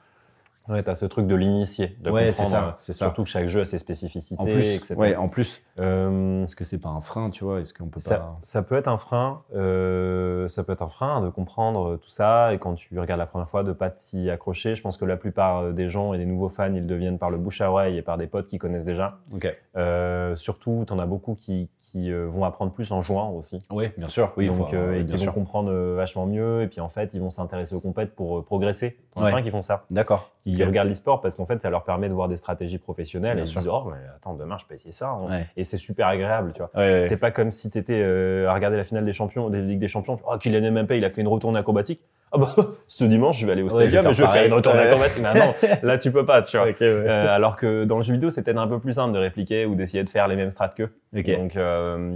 Ouais, tu as ce truc de l'initié. Ouais, c'est ça, c'est ça. Surtout que chaque jeu a ses spécificités, en plus, etc. Ouais, en plus. Euh, Est-ce que c'est pas un frein, tu vois Est-ce qu'on peut ça, pas... ça peut être un frein. Euh, ça peut être un frein de comprendre tout ça. Et quand tu regardes la première fois, de pas t'y accrocher. Je pense que la plupart des gens et des nouveaux fans, ils deviennent par le bouche à oreille et par des potes qui connaissent déjà. Ok. Euh, surtout, tu en as beaucoup qui, qui euh, vont apprendre plus en jouant aussi. Oui, bien sûr. Oui, Donc, euh, oui, et qui vont comprendre euh, vachement mieux. Et puis en fait, ils vont s'intéresser aux compètes pour euh, progresser. Il y en a plein qui font ça. D'accord. Qui regardent l'e-sport parce qu'en fait, ça leur permet de voir des stratégies professionnelles Bien et ils sûr. disent Oh, mais attends, demain, je peux essayer ça. hein. Ouais. Et c'est super agréable, tu vois. Ouais, ouais. C'est pas comme si tu étais à regarder la finale des champions, des Ligues des Champions. tu- Oh, Kylian Mbappé, il a fait une retournée acrobatique. Ah bah, [laughs] ce dimanche, je vais aller au Ouais, je vais stadium faire je vais faire une retournée Ouais. acrobatique. Mais non, [laughs] là, tu peux pas, tu vois. Ouais. Euh, alors que dans le jeu vidéo, c'est peut-être un peu plus simple de répliquer ou d'essayer de faire les mêmes strats qu'eux. Donc, euh,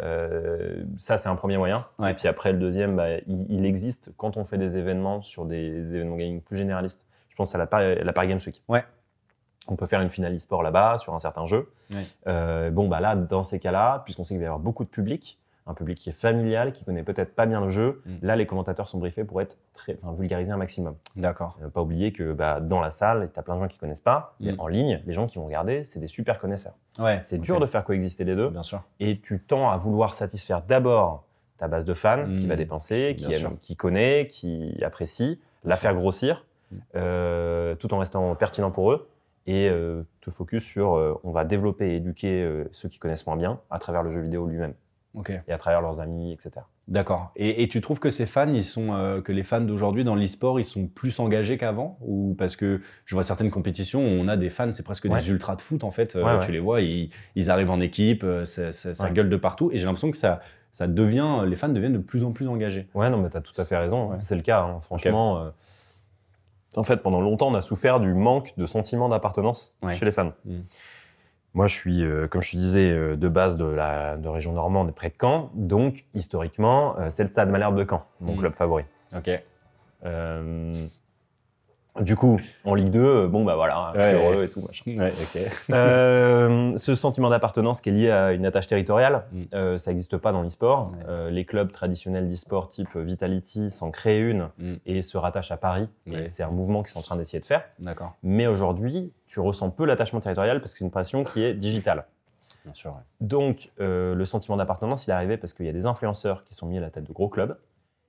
euh, ça, c'est un premier moyen. Et puis après, le deuxième, bah, il, il existe quand on fait des événements sur des événements gaming plus généralistes. Je pense à la, Paris- la Paris Games Week. Ouais. On peut faire une finale e-sport là-bas sur un certain jeu. Bon, bah là, dans ces cas-là, puisqu'on sait qu'il va y avoir beaucoup de public, un public qui est familial, qui connaît peut-être pas bien le jeu, Mm. là, les commentateurs sont briefés pour être très, enfin, vulgariser un maximum. D'accord. Euh, pas oublier que bah, dans la salle, tu as plein de gens qui connaissent pas. Mm. Et en ligne, les gens qui vont regarder, c'est des super connaisseurs. Ouais. C'est dur de faire coexister les deux. Bien sûr. Et tu tends à vouloir satisfaire d'abord ta base de fans Mm. qui va dépenser, qui, sûr. aime- qui connaît, qui apprécie, la faire grossir, Mm. euh, tout en restant pertinent pour eux. Et euh, te focus sur, euh, on va développer et éduquer euh, ceux qui connaissent moins bien à travers le jeu vidéo lui-même Et à travers leurs amis, etc. D'accord. Et, et tu trouves que ces fans, ils sont, euh, que les fans d'aujourd'hui dans l'e-sport, ils sont plus engagés qu'avant? Ou parce que je vois certaines compétitions où on a des fans, c'est presque Ouais. des ultras de foot en fait. Euh, Ouais, Tu les vois, ils, ils arrivent en équipe, euh, ça, ça- ça Ouais. gueule de partout. Et j'ai l'impression que ça, ça devient, les fans deviennent de plus en plus engagés. Ouais, non, mais tu as tout à fait raison. C'est le cas, hein. franchement. euh, en fait, pendant longtemps, on a souffert du manque de sentiment d'appartenance chez les fans. Mm. Moi, je suis, euh, comme je te disais, euh, de base de la de région normande, près de Caen. Donc, historiquement, euh, c'est le Stade Malherbe de Caen, mon Mm. club favori. Ok. Du coup, en Ligue 2, euh, bon, bah voilà, je suis Ouais. heureux et tout, machin. Ouais. Euh, ce sentiment d'appartenance qui est lié à une attache territoriale, Mm. euh, ça n'existe pas dans l'e-sport. Euh, les clubs traditionnels d'e-sport type Vitality s'en créent une Mm. et se rattachent à Paris. C'est un mouvement qu'ils sont en train d'essayer de faire. D'accord. Mais aujourd'hui, tu ressens peu l'attachement territorial parce que c'est une passion qui est digitale. Bien sûr. Donc, le sentiment d'appartenance, il est arrivé parce qu'il y a des influenceurs qui sont mis à la tête de gros clubs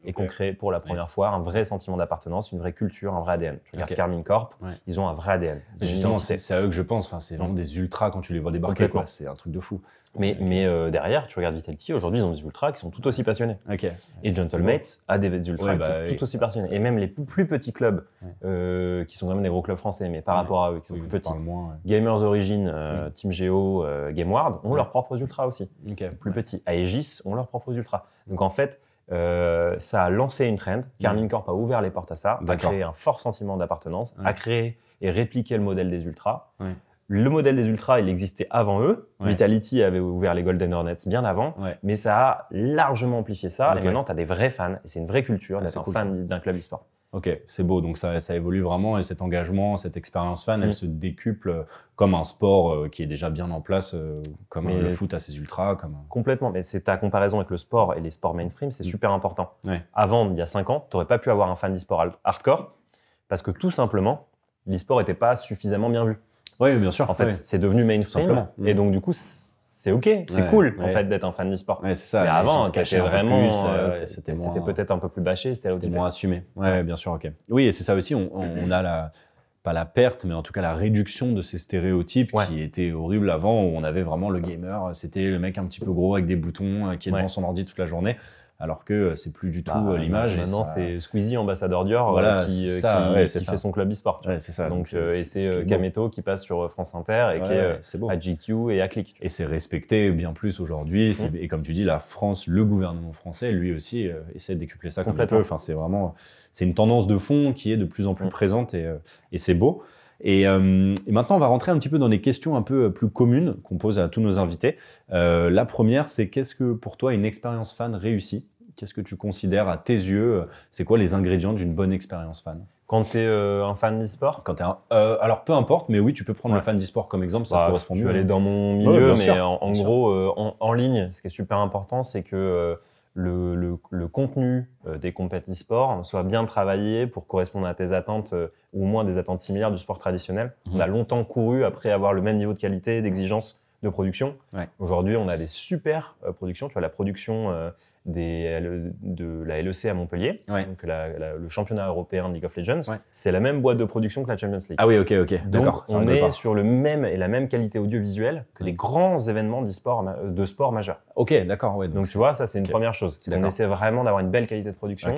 et ont créé pour la première fois un vrai sentiment d'appartenance, une vraie culture, un vrai ADN. Tu regardes Ok. Carmine Corp, Ouais. ils ont un vrai ADN. Ils justement, c'est à eux que je pense. Enfin, c'est vraiment des ultras quand tu les vois débarquer. C'est un truc de fou. Mais, euh, derrière, tu regardes Vitality, aujourd'hui, ils ont des ultras qui sont tout aussi passionnés. Ok. Et Gentlemates a des ultras Ouais, qui bah, sont tout aussi passionnés. Et même les plus, plus petits clubs, euh, qui sont quand même des gros clubs français, mais par rapport à eux, qui sont Oui, plus petits, moins. Gamers Origin, euh, Mm. Team Geo, GameWard, ont leurs propres ultras aussi, plus petits. Aegis ont leurs propres ultras. Donc en fait, euh, ça a lancé une trend. Carmine Corp a ouvert les portes à ça, a Mm. Créé un fort sentiment d'appartenance, Ouais. a créé et répliqué le modèle des ultras. Ouais. Le modèle des ultras, il existait avant eux. Ouais. Vitality avait ouvert les Golden Hornets bien avant. Mais ça a largement amplifié ça. Et maintenant, tu as des vrais fans. Et c'est une vraie culture Ah, d'être un cool, fan d'un club e-sport. Ok, c'est beau. Donc ça, ça évolue vraiment et cet engagement, cette expérience fan, Mm. elle se décuple euh, comme un sport euh, qui est déjà bien en place, euh, comme Mais- le foot à ses ultras. Comme... Complètement. Mais c'est ta comparaison avec le sport et les sports mainstream, c'est Mm. super important. Ouais. Avant, il y a 5 ans, tu n'aurais pas pu avoir un fan d'e-sport hard- hardcore parce que tout simplement, l'e-sport n'était pas suffisamment bien vu. Oui, bien sûr. En fait, ouais. c'est devenu mainstream. simplement. Mm. Et donc, du coup, c'est OK. C'est Ouais, cool, en fait, d'être un fan d'e-sport. Ouais, c'est ça. Mais avant, peu vraiment. euh, c'était c'était peut-être un peu plus bâché, C'était moins assumé. Ouais, bien sûr, ok. Oui, et c'est ça aussi, on, a la, pas la perte, mais en tout cas la réduction de ces stéréotypes qui étaient horribles avant, où on avait vraiment le gamer, c'était le mec un petit peu gros avec des boutons euh, qui est devant son ordi toute la journée, alors que euh, c'est plus du tout Bah, euh, l'image. et Maintenant, ça- c'est Squeezie, ambassadeur Dior, Voilà, euh, qui, c'est ça, qui- ouais, qui c'est ça. fait son club e-sport. Ouais, c'est ça. Donc, euh, et ce c'est. Kameto qui passe sur France Inter et qui est beau. à GQ et à Click. Et c'est respecté bien plus aujourd'hui. Mmh. Et comme tu dis, la France, le gouvernement français, lui aussi, euh, essaie de décupler ça Complètement. Enfin, c'est vraiment, c'est une tendance de fond qui est de plus en plus Mmh. présente et, et c'est beau. Et, euh, et maintenant, on va rentrer un petit peu dans les questions un peu plus communes qu'on pose à tous nos invités. Euh, la première, c'est qu'est-ce que pour toi une expérience fan réussie? Qu'est-ce que tu considères à tes yeux euh, C'est quoi les ingrédients d'une bonne expérience fan? Quand tu es un fan d'e-sport, Quand un- euh, alors peu importe, mais oui, tu peux prendre Ouais. le fan d'e-sport comme exemple, ça bah, correspond je mieux. vais aller dans mon milieu, mais sûr, en, gros, euh, en, en ligne, ce qui est super important, c'est que euh, le, le- le contenu euh, des compétitions e-sport soit bien travaillé pour correspondre à tes attentes, euh, ou au moins des attentes similaires du sport traditionnel. Mhm. On a longtemps couru après avoir le même niveau de qualité, d'exigence de production. Ouais. Aujourd'hui, on a des super euh, productions. Tu vois, la production euh, des, de la LEC à Montpellier, Ouais. donc la- la- le championnat européen de League of Legends. Ouais. C'est la même boîte de production que la Champions League. Ah oui, ok, ok. Donc, on est sur le même et la même qualité audiovisuelle que des grands événements ma- de sport majeurs. Ok, d'accord. Ouais, Donc, tu vois, ça, c'est une première chose. D'accord. essaie vraiment d'avoir une belle qualité de production.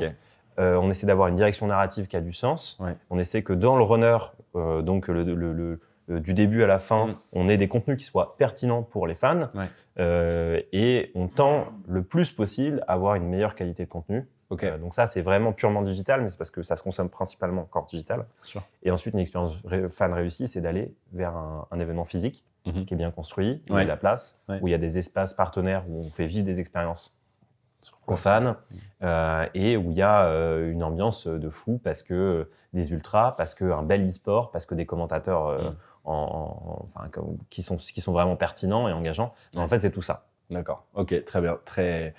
Euh, on essaie d'avoir une direction narrative qui a du sens. On essaie que dans le runner, euh, donc le, le- le- le- du début à la fin, Mm. on ait des contenus qui soient pertinents pour les fans. Ouais. Euh, et on tend le plus possible à avoir une meilleure qualité de contenu. Euh, donc ça, c'est vraiment purement digital, mais c'est parce que ça se consomme principalement encore digital. Et ensuite, une expérience ré- fan réussie, c'est d'aller vers un, un événement physique Mhm. qui est bien construit, où il y a de la place, Ouais. où il y a des espaces partenaires où on fait vivre des expériences aux fans euh, et où il y a euh, une ambiance de fou parce que euh, des ultras, parce qu'un bel e-sport, parce que des commentateurs euh, Mm. En- en- enfin, comme- qui, sont, qui sont vraiment pertinents et engageants. Mais En fait, c'est tout ça. D'accord. Ok, très bien, très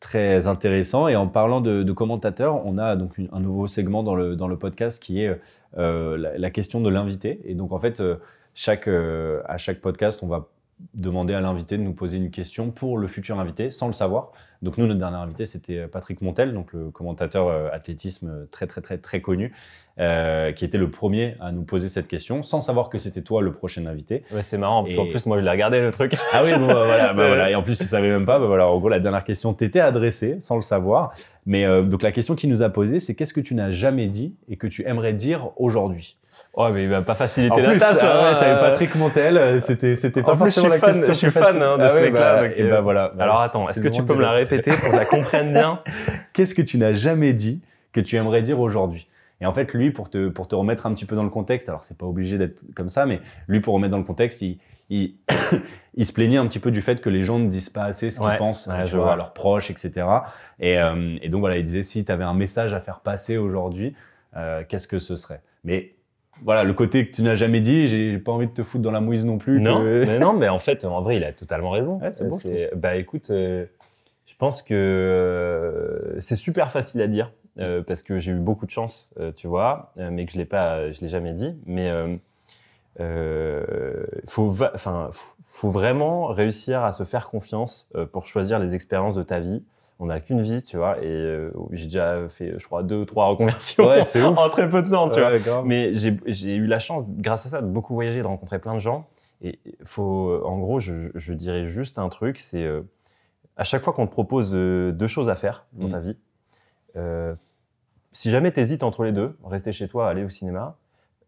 très intéressant. Et en parlant de, de commentateurs, on a donc une- un nouveau segment dans le dans le podcast qui est euh, la, la question de l'invité. Et donc en fait, euh, chaque euh, à chaque podcast, on va demander à l'invité de nous poser une question pour le futur invité, sans le savoir. Donc nous, notre dernier invité, c'était Patrick Montel, donc le commentateur euh, athlétisme euh, très très très très connu, euh, qui était le premier à nous poser cette question, sans savoir que c'était toi le prochain invité. Ouais, c'est marrant parce Et- qu'en plus, moi, je l'ai regardé le truc. Ah oui, bon, bah, voilà, [laughs] bah, voilà. Et en plus, tu savais même pas. Bah, voilà, en gros, la dernière question t'était adressée sans le savoir. Mais euh, donc, la question qu'il nous a posée, c'est qu'est-ce que tu n'as jamais dit et que tu aimerais dire aujourd'hui? Ouais, mais il va pas En faciliter la plus, tâche. ah ouais, hein. t'avais Patrick Montel. euh, C'était, c'était pas En plus, je forcément suis la fan- question. je suis fan, hein, de Ah ce ouais, mec-là, bah, et euh, bah, voilà. Alors attends, est-ce que tu peux me la répéter pour que je la comprenne bien [laughs] Qu'est-ce que tu n'as jamais dit que tu aimerais dire aujourd'hui? Et en fait, lui, pour te, pour te remettre un petit peu dans le contexte, alors c'est pas obligé d'être comme ça, mais lui, pour remettre dans le contexte, il, il, [coughs] il se plaignait un petit peu du fait que les gens ne disent pas assez ce qu'ils Ouais, pensent ouais, tu je vois, vois. à leurs proches, etc. Et, euh, et donc voilà, il disait si tu avais un message à faire passer aujourd'hui, euh, qu'est-ce que ce serait? Mais voilà, le côté que tu n'as jamais dit, j'ai pas envie de te foutre dans la mouise non plus. Non, que- mais non, mais en fait, en vrai, il a totalement raison. Ouais, c'est bon, bah écoute, euh, je pense que euh, c'est super facile à dire euh, parce que j'ai eu beaucoup de chance, tu vois, mais que je l'ai pas, je l'ai jamais dit. Mais faut, enfin, faut- vraiment réussir à se faire confiance pour choisir les expériences de ta vie. On n'a qu'une vie, tu vois, et euh, j'ai déjà fait, je crois, deux ou trois reconversions Ouais, [laughs] en très peu de temps, tu vois. Grave. Mais j'ai eu la chance, grâce à ça, de beaucoup voyager, de rencontrer plein de gens. Et faut, en gros, je, je dirais juste un truc, c'est euh, à chaque fois qu'on te propose euh, deux choses à faire dans Mm. ta vie, si jamais tu hésites entre les deux, rester chez toi, aller au cinéma,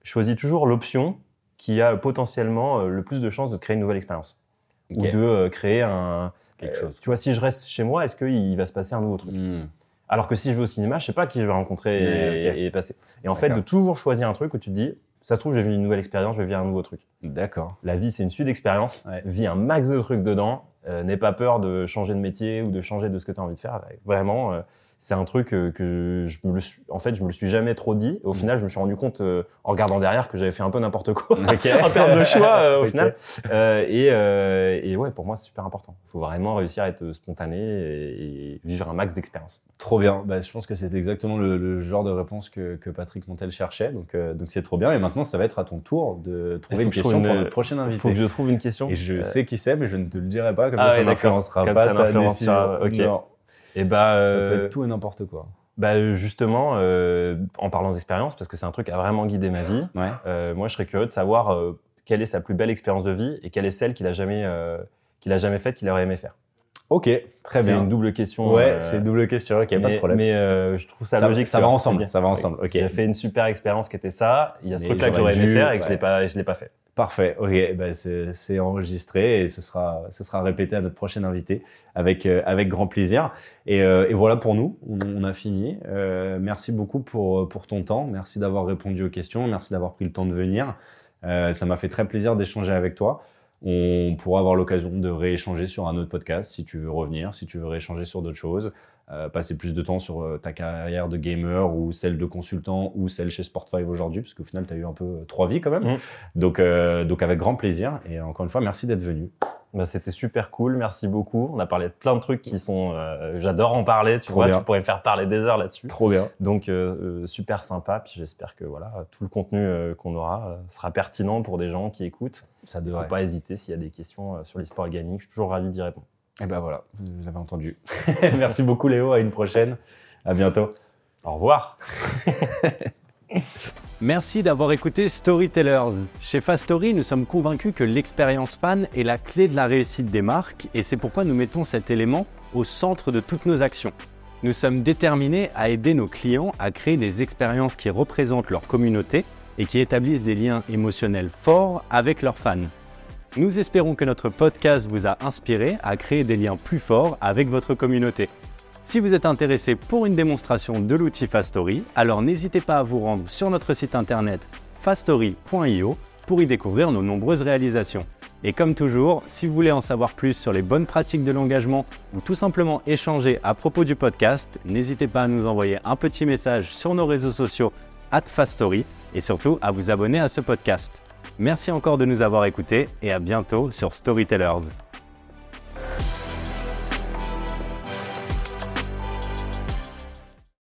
choisis toujours l'option qui a potentiellement le plus de chances de te créer une nouvelle expérience. Ou de créer un... Quelque euh, chose. Tu vois, si je reste chez moi, est-ce qu'il va se passer un nouveau truc? Hmm. alors que si je vais au cinéma, je sais pas qui je vais rencontrer et, passer. Et en fait, de toujours choisir un truc où tu te dis, ça se trouve, j'ai vu une nouvelle expérience, je vais vivre un nouveau truc. D'accord. La vie, c'est une suite d'expériences. Ouais. Vis un max de trucs dedans. Euh, N'aie pas peur de changer de métier ou de changer de ce que tu as envie de faire. Vraiment, euh, c'est un truc euh, que je, me le suis, en fait, je me le suis jamais trop dit. Et au final, je me suis rendu compte euh, en regardant derrière que j'avais fait un peu n'importe quoi [laughs] en termes de choix euh, au final. Euh, et, et ouais, pour moi, c'est super important. Il faut vraiment réussir à être spontané et, et vivre un max d'expérience. Trop bien. Bah, je pense que c'est exactement le, le genre de réponse que, que Patrick Montel cherchait. Donc, donc c'est trop bien. Et maintenant, ça va être à ton tour de trouver une que question pour notre prochain Il invité. faut que je trouve une question. Et je sais qui c'est, mais je ne te le dirai pas, comme Ah ça, ça ouais, n'influencera pas ça ta n'influencera- décision. ok. Non, Et bah, ça euh, peut être tout et n'importe quoi. bah, justement, euh, en parlant d'expérience, parce que c'est un truc qui a vraiment guidé ma vie, Ouais. euh, moi je serais curieux de savoir euh, quelle est sa plus belle expérience de vie et quelle est celle qu'il a jamais, euh, qu'il a jamais faite, qu'il aurait aimé faire. Ok, très C'est bien. une double question. Ouais, euh, c'est double question, ok, pas de mais, problème. mais, euh, je trouve ça, Ça- logique. ça va ensemble, ça va ensemble, ok. J'ai fait une super expérience qui était ça. Il y a ce Mais truc-là que j'aurais aimé faire et que je ouais. je l'ai pas fait. Parfait, ok, ben c'est enregistré et ce sera, ce sera répété à notre prochain invité avec, euh, avec grand plaisir. Et, euh, et voilà pour nous, on, a fini. Euh, merci beaucoup pour, pour ton temps, merci d'avoir répondu aux questions, merci d'avoir pris le temps de venir. Ça m'a fait très plaisir d'échanger avec toi. On pourra avoir l'occasion de rééchanger sur un autre podcast si tu veux revenir, si tu veux rééchanger sur d'autres choses, euh, passer plus de temps sur euh, ta carrière de gamer ou celle de consultant ou celle chez Sport5 aujourd'hui, parce qu'au final, tu as eu un peu euh, trois vies quand même. Mm. Donc, donc avec grand plaisir. Et encore une fois, merci d'être venu. Bah, C'était super cool, merci beaucoup. On a parlé de plein de trucs qui sont. J'adore en parler, tu Trop vois, bien. tu pourrais me faire parler des heures là-dessus. Trop bien. Donc super sympa, puis j'espère que voilà, tout le contenu qu'on aura sera pertinent pour des gens qui écoutent. Ça Il ne devrait. faut pas hésiter s'il y a des questions sur l'e-sport et le gaming, je suis toujours ravi d'y répondre. Et ben voilà, vous avez entendu. [laughs] [laughs] Merci beaucoup Léo, à une prochaine. À bientôt. Au revoir. [laughs] Merci d'avoir écouté Storytellers. Chez Fastory, nous sommes convaincus que l'expérience fan est la clé de la réussite des marques et c'est pourquoi nous mettons cet élément au centre de toutes nos actions. Nous sommes déterminés à aider nos clients à créer des expériences qui représentent leur communauté et qui établissent des liens émotionnels forts avec leurs fans. Nous espérons que notre podcast vous a inspiré à créer des liens plus forts avec votre communauté. Si vous êtes intéressé pour une démonstration de l'outil Fastory, alors n'hésitez pas à vous rendre sur notre site internet fastory.io pour y découvrir nos nombreuses réalisations. Et comme toujours, si vous voulez en savoir plus sur les bonnes pratiques de l'engagement ou tout simplement échanger à propos du podcast, n'hésitez pas à nous envoyer un petit message sur nos réseaux sociaux at Fastory et surtout à vous abonner à ce podcast. Merci encore de nous avoir écoutés et à bientôt sur Storytellers.